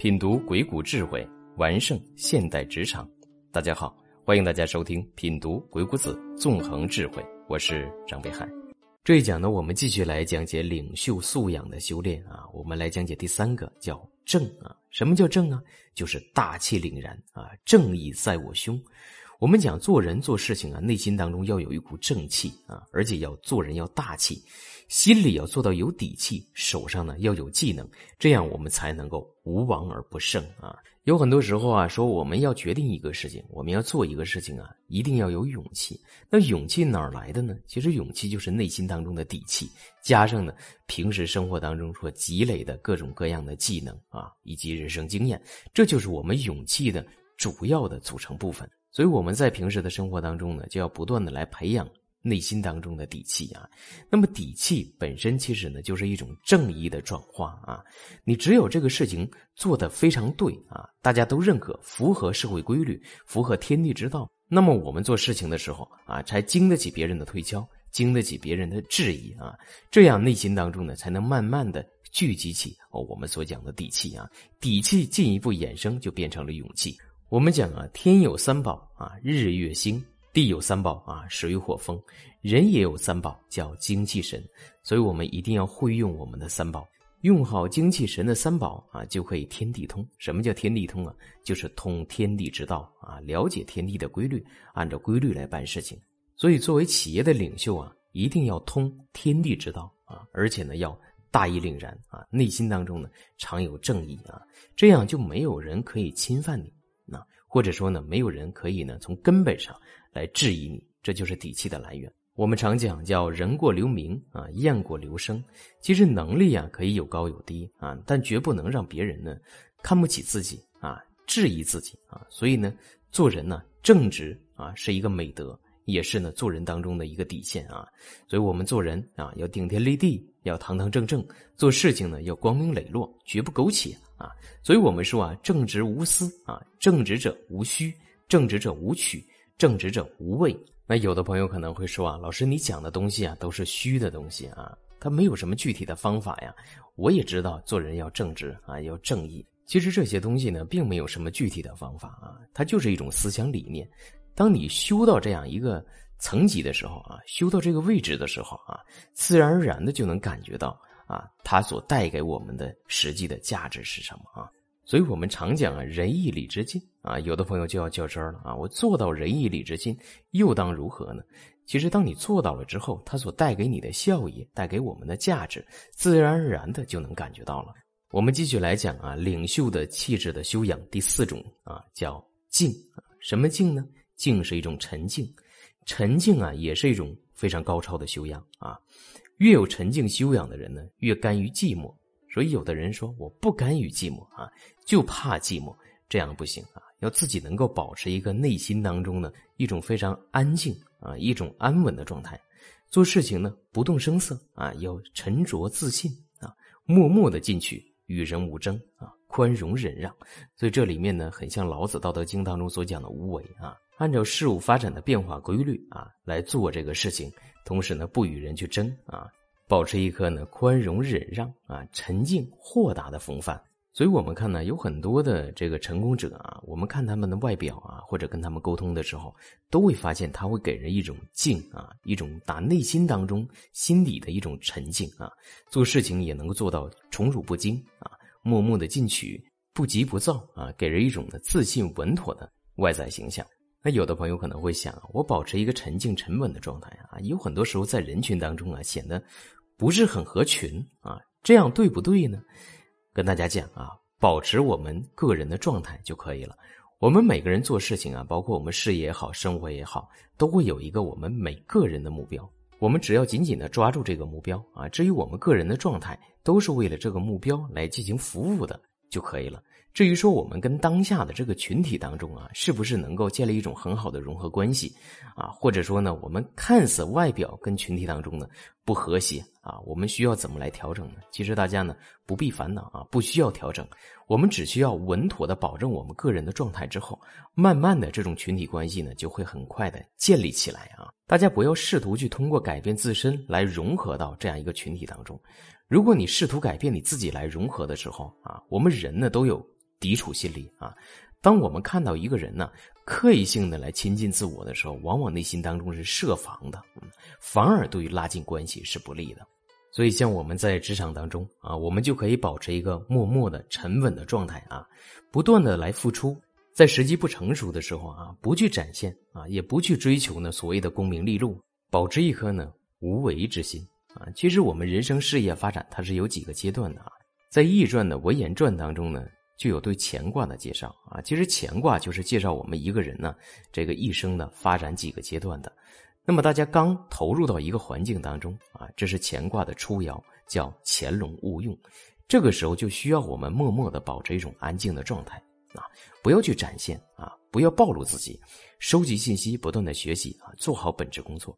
品读鬼谷智慧，完胜现代职场。大家好，欢迎大家收听《品读鬼谷子》，纵横智慧。我是张北海。这一讲呢，我们继续来讲解领袖素养的修炼啊。我们来讲解第三个，叫正啊。什么叫正啊？就是大气凛然啊，正义在我胸。我们讲做人做事情啊，内心当中要有一股正气啊，而且要做人要大气。心里要做到有底气，手上呢要有技能，这样我们才能够无往而不胜啊！有很多时候啊，说我们要决定一个事情，我们要做一个事情啊，一定要有勇气。那勇气哪来的呢？其实勇气就是内心当中的底气，加上呢平时生活当中所积累的各种各样的技能啊，以及人生经验，这就是我们勇气的主要的组成部分。所以我们在平时的生活当中呢，就要不断的来培养。内心当中的底气啊，那么底气本身其实呢，就是一种正义的转化啊。你只有这个事情做得非常对啊，大家都认可，符合社会规律，符合天地之道，那么我们做事情的时候啊，才经得起别人的推敲，经得起别人的质疑啊。这样内心当中呢，才能慢慢的聚集起哦，我们所讲的底气啊。底气进一步衍生，就变成了勇气。我们讲啊，天有三宝啊，日月星。地有三宝啊，水火风，人也有三宝，叫精气神。所以我们一定要会用我们的三宝，用好精气神的三宝啊，就可以天地通。什么叫天地通啊？就是通天地之道啊，了解天地的规律，按照规律来办事情。所以作为企业的领袖啊，一定要通天地之道啊，而且呢要大义凛然啊，内心当中呢常有正义啊，这样就没有人可以侵犯你，那或者说呢，没有人可以呢从根本上。来质疑你，这就是底气的来源。我们常讲叫人过留名啊，雁过留声。其实能力啊可以有高有低啊，但绝不能让别人呢看不起自己啊，质疑自己啊。所以呢，做人呢正直啊是一个美德，也是呢做人当中的一个底线啊。所以我们做人啊要顶天立地，要堂堂正正；做事情呢要光明磊落，绝不苟且啊。所以我们说啊，正直无私啊，正直者无虚，正直者无取。正直者无畏。那有的朋友可能会说啊，老师你讲的东西啊都是虚的东西啊，它没有什么具体的方法呀。我也知道做人要正直啊，要正义。其实这些东西呢，并没有什么具体的方法啊，它就是一种思想理念。当你修到这样一个层级的时候啊，修到这个位置的时候啊，自然而然的就能感觉到啊，它所带给我们的实际的价值是什么啊。所以我们常讲啊，仁义礼智信啊，有的朋友就要较真了啊，我做到仁义礼智信，又当如何呢？其实，当你做到了之后，它所带给你的效益，带给我们的价值，自然而然的就能感觉到了。我们继续来讲啊，领袖的气质的修养，第四种啊，叫静。什么静呢？静是一种沉静，沉静啊，也是一种非常高超的修养啊。越有沉静修养的人呢，越甘于寂寞。所以，有的人说我不甘于寂寞啊，就怕寂寞，这样不行啊，要自己能够保持一个内心当中的一种非常安静啊，一种安稳的状态，做事情呢不动声色啊，要沉着自信啊，默默的进取，与人无争啊，宽容忍让。所以这里面呢，很像老子《道德经》当中所讲的无为啊，按照事物发展的变化规律啊来做这个事情，同时呢不与人去争啊。保持一颗呢宽容忍让啊沉静豁达的风范，所以我们看呢有很多的这个成功者啊，我们看他们的外表啊，或者跟他们沟通的时候，都会发现他会给人一种静啊，一种打内心当中心底的一种沉静啊，做事情也能够做到宠辱不惊啊，默默的进取，不急不躁啊，给人一种呢自信稳妥的外在形象。那有的朋友可能会想，我保持一个沉静沉稳的状态啊，有很多时候在人群当中啊显得。不是很合群啊，这样对不对呢？跟大家讲啊，保持我们个人的状态就可以了。我们每个人做事情啊，包括我们事业也好，生活也好，都会有一个我们每个人的目标。我们只要紧紧的抓住这个目标啊，至于我们个人的状态，都是为了这个目标来进行服务的就可以了。至于说我们跟当下的这个群体当中啊，是不是能够建立一种很好的融合关系啊？或者说呢，我们看似外表跟群体当中呢不和谐啊，我们需要怎么来调整呢？其实大家呢不必烦恼啊，不需要调整，我们只需要稳妥的保证我们个人的状态之后，慢慢的这种群体关系呢就会很快的建立起来啊。大家不要试图去通过改变自身来融合到这样一个群体当中，如果你试图改变你自己来融合的时候啊，我们人呢都有。抵触心理啊。当我们看到一个人呢，刻意性的来亲近自我的时候，往往内心当中是设防的，反而对于拉近关系是不利的。所以，像我们在职场当中啊，我们就可以保持一个默默的、沉稳的状态啊，不断的来付出，在时机不成熟的时候啊，不去展现啊，也不去追求呢所谓的功名利禄，保持一颗呢无为之心啊。其实，我们人生事业发展它是有几个阶段的啊，在《易传》的文言传当中呢。就有对乾卦的介绍啊，其实乾卦就是介绍我们一个人呢这个一生的发展几个阶段的。那么大家刚投入到一个环境当中啊，这是乾卦的初爻，叫潜龙勿用。这个时候就需要我们默默的保持一种安静的状态啊，不要去展现啊，不要暴露自己，收集信息，不断的学习啊，做好本职工作。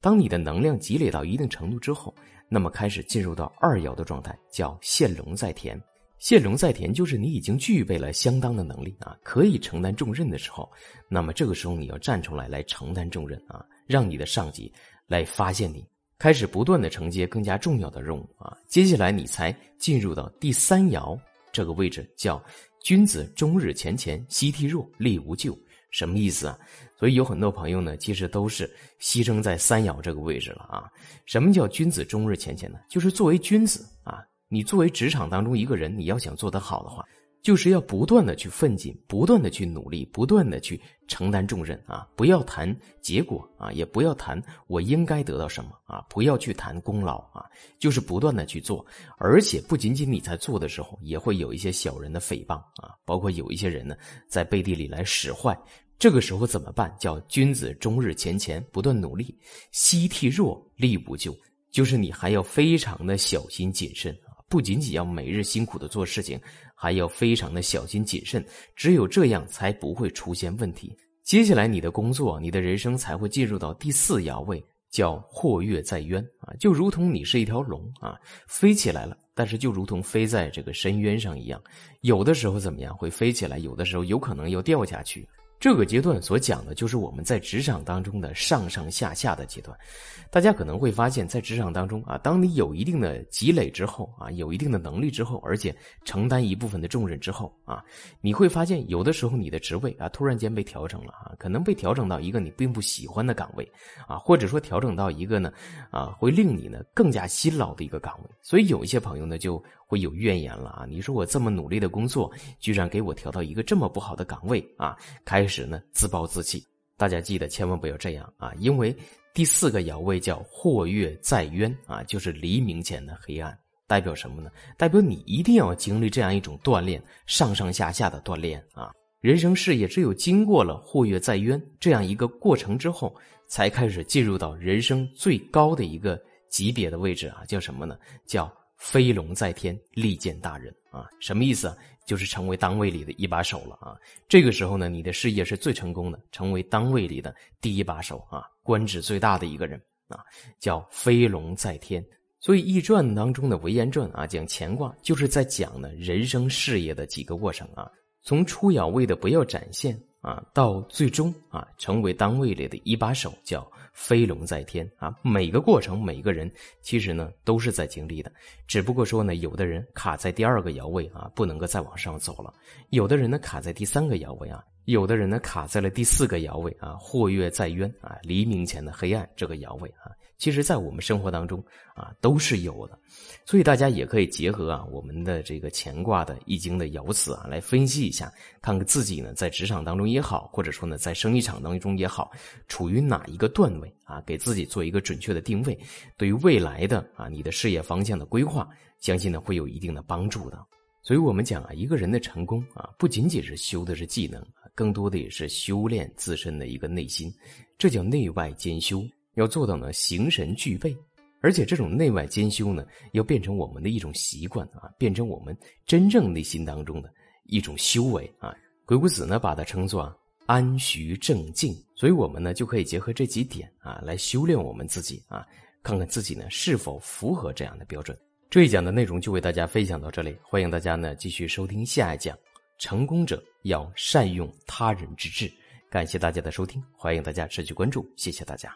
当你的能量积累到一定程度之后，那么开始进入到二爻的状态，叫现龙在田。现龙在田，就是你已经具备了相当的能力啊，可以承担重任的时候，那么这个时候你要站出来来承担重任啊，让你的上级来发现你，开始不断的承接更加重要的任务啊。接下来你才进入到第三爻这个位置，叫君子终日乾乾，息惕若，力无咎。什么意思啊？所以有很多朋友呢，其实都是牺牲在三爻这个位置了啊。什么叫君子终日乾乾呢？就是作为君子啊。你作为职场当中一个人，你要想做得好的话，就是要不断的去奋进，不断的去努力，不断的去承担重任啊！不要谈结果啊，也不要谈我应该得到什么啊，不要去谈功劳啊，就是不断的去做。而且不仅仅你在做的时候，也会有一些小人的诽谤啊，包括有一些人呢在背地里来使坏。这个时候怎么办？叫君子终日乾乾，不断努力，息惕若，力无咎。就是你还要非常的小心谨慎。不仅仅要每日辛苦的做事情，还要非常的小心谨慎。只有这样，才不会出现问题。接下来，你的工作，你的人生才会进入到第四爻位，叫或跃在渊啊，就如同你是一条龙啊，飞起来了，但是就如同飞在这个深渊上一样，有的时候怎么样会飞起来，有的时候有可能要掉下去。这个阶段所讲的就是我们在职场当中的上上下下的阶段，大家可能会发现，在职场当中啊，当你有一定的积累之后啊，有一定的能力之后，而且承担一部分的重任之后啊，你会发现有的时候你的职位啊突然间被调整了啊，可能被调整到一个你并不喜欢的岗位啊，或者说调整到一个呢啊会令你呢更加辛劳的一个岗位，所以有一些朋友呢就。会有怨言了啊！你说我这么努力的工作，居然给我调到一个这么不好的岗位啊！开始呢自暴自弃。大家记得千万不要这样啊！因为第四个爻位叫或跃在渊啊，就是黎明前的黑暗，代表什么呢？代表你一定要经历这样一种锻炼，上上下下的锻炼啊！人生事业只有经过了或跃在渊这样一个过程之后，才开始进入到人生最高的一个级别的位置啊！叫什么呢？叫。飞龙在天，利见大人啊！什么意思？就是成为单位里的一把手了啊！这个时候呢，你的事业是最成功的，成为单位里的第一把手啊，官职最大的一个人啊，叫飞龙在天。所以《易传》当中的《文言传》啊，讲乾卦，就是在讲呢人生事业的几个过程啊，从出爻位的不要展现啊，到最终啊成为单位里的一把手，叫。飞龙在天啊！每个过程，每个人其实呢都是在经历的，只不过说呢，有的人卡在第二个爻位啊，不能够再往上走了；有的人呢卡在第三个爻位啊，有的人呢卡在了第四个爻位啊，或跃在渊啊，黎明前的黑暗这个爻位啊。其实，在我们生活当中啊，都是有的，所以大家也可以结合啊我们的这个乾卦的易经的爻辞啊，来分析一下，看看自己呢在职场当中也好，或者说呢在生意场当中也好，处于哪一个段位啊，给自己做一个准确的定位，对于未来的啊你的事业方向的规划，相信呢会有一定的帮助的。所以我们讲啊，一个人的成功啊，不仅仅是修的是技能，更多的也是修炼自身的一个内心，这叫内外兼修。要做到呢，形神俱备，而且这种内外兼修呢，要变成我们的一种习惯啊，变成我们真正内心当中的一种修为啊。鬼谷子呢，把它称作啊安徐正静，所以我们呢，就可以结合这几点啊，来修炼我们自己啊，看看自己呢是否符合这样的标准。这一讲的内容就为大家分享到这里，欢迎大家呢继续收听下一讲。成功者要善用他人之智，感谢大家的收听，欢迎大家持续关注，谢谢大家。